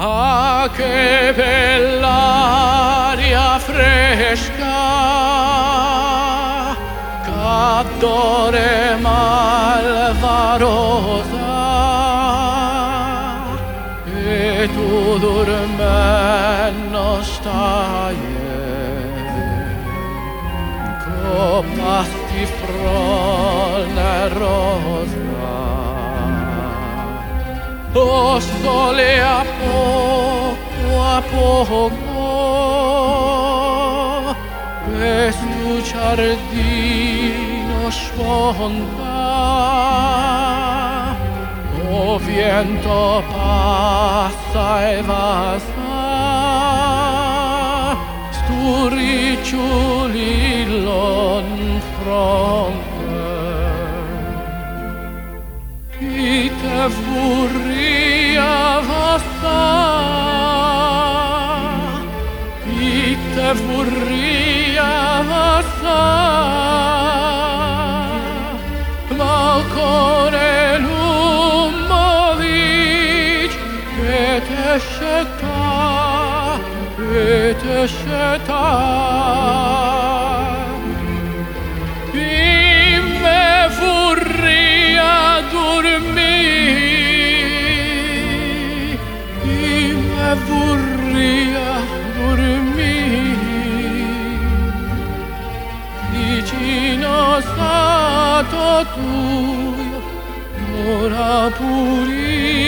Ah, che bell'aria fresca, cadore malvarosa, e tu dormendo stai, copasti frone rosa. O sole a poco a poco. Questo giardino sfonda. O viento passa e vasta sturi ciulillon fronte. furia vasta. Ite furia vasta. Balcone lumo vic Et esceta Et esceta passato tuo, ora purito.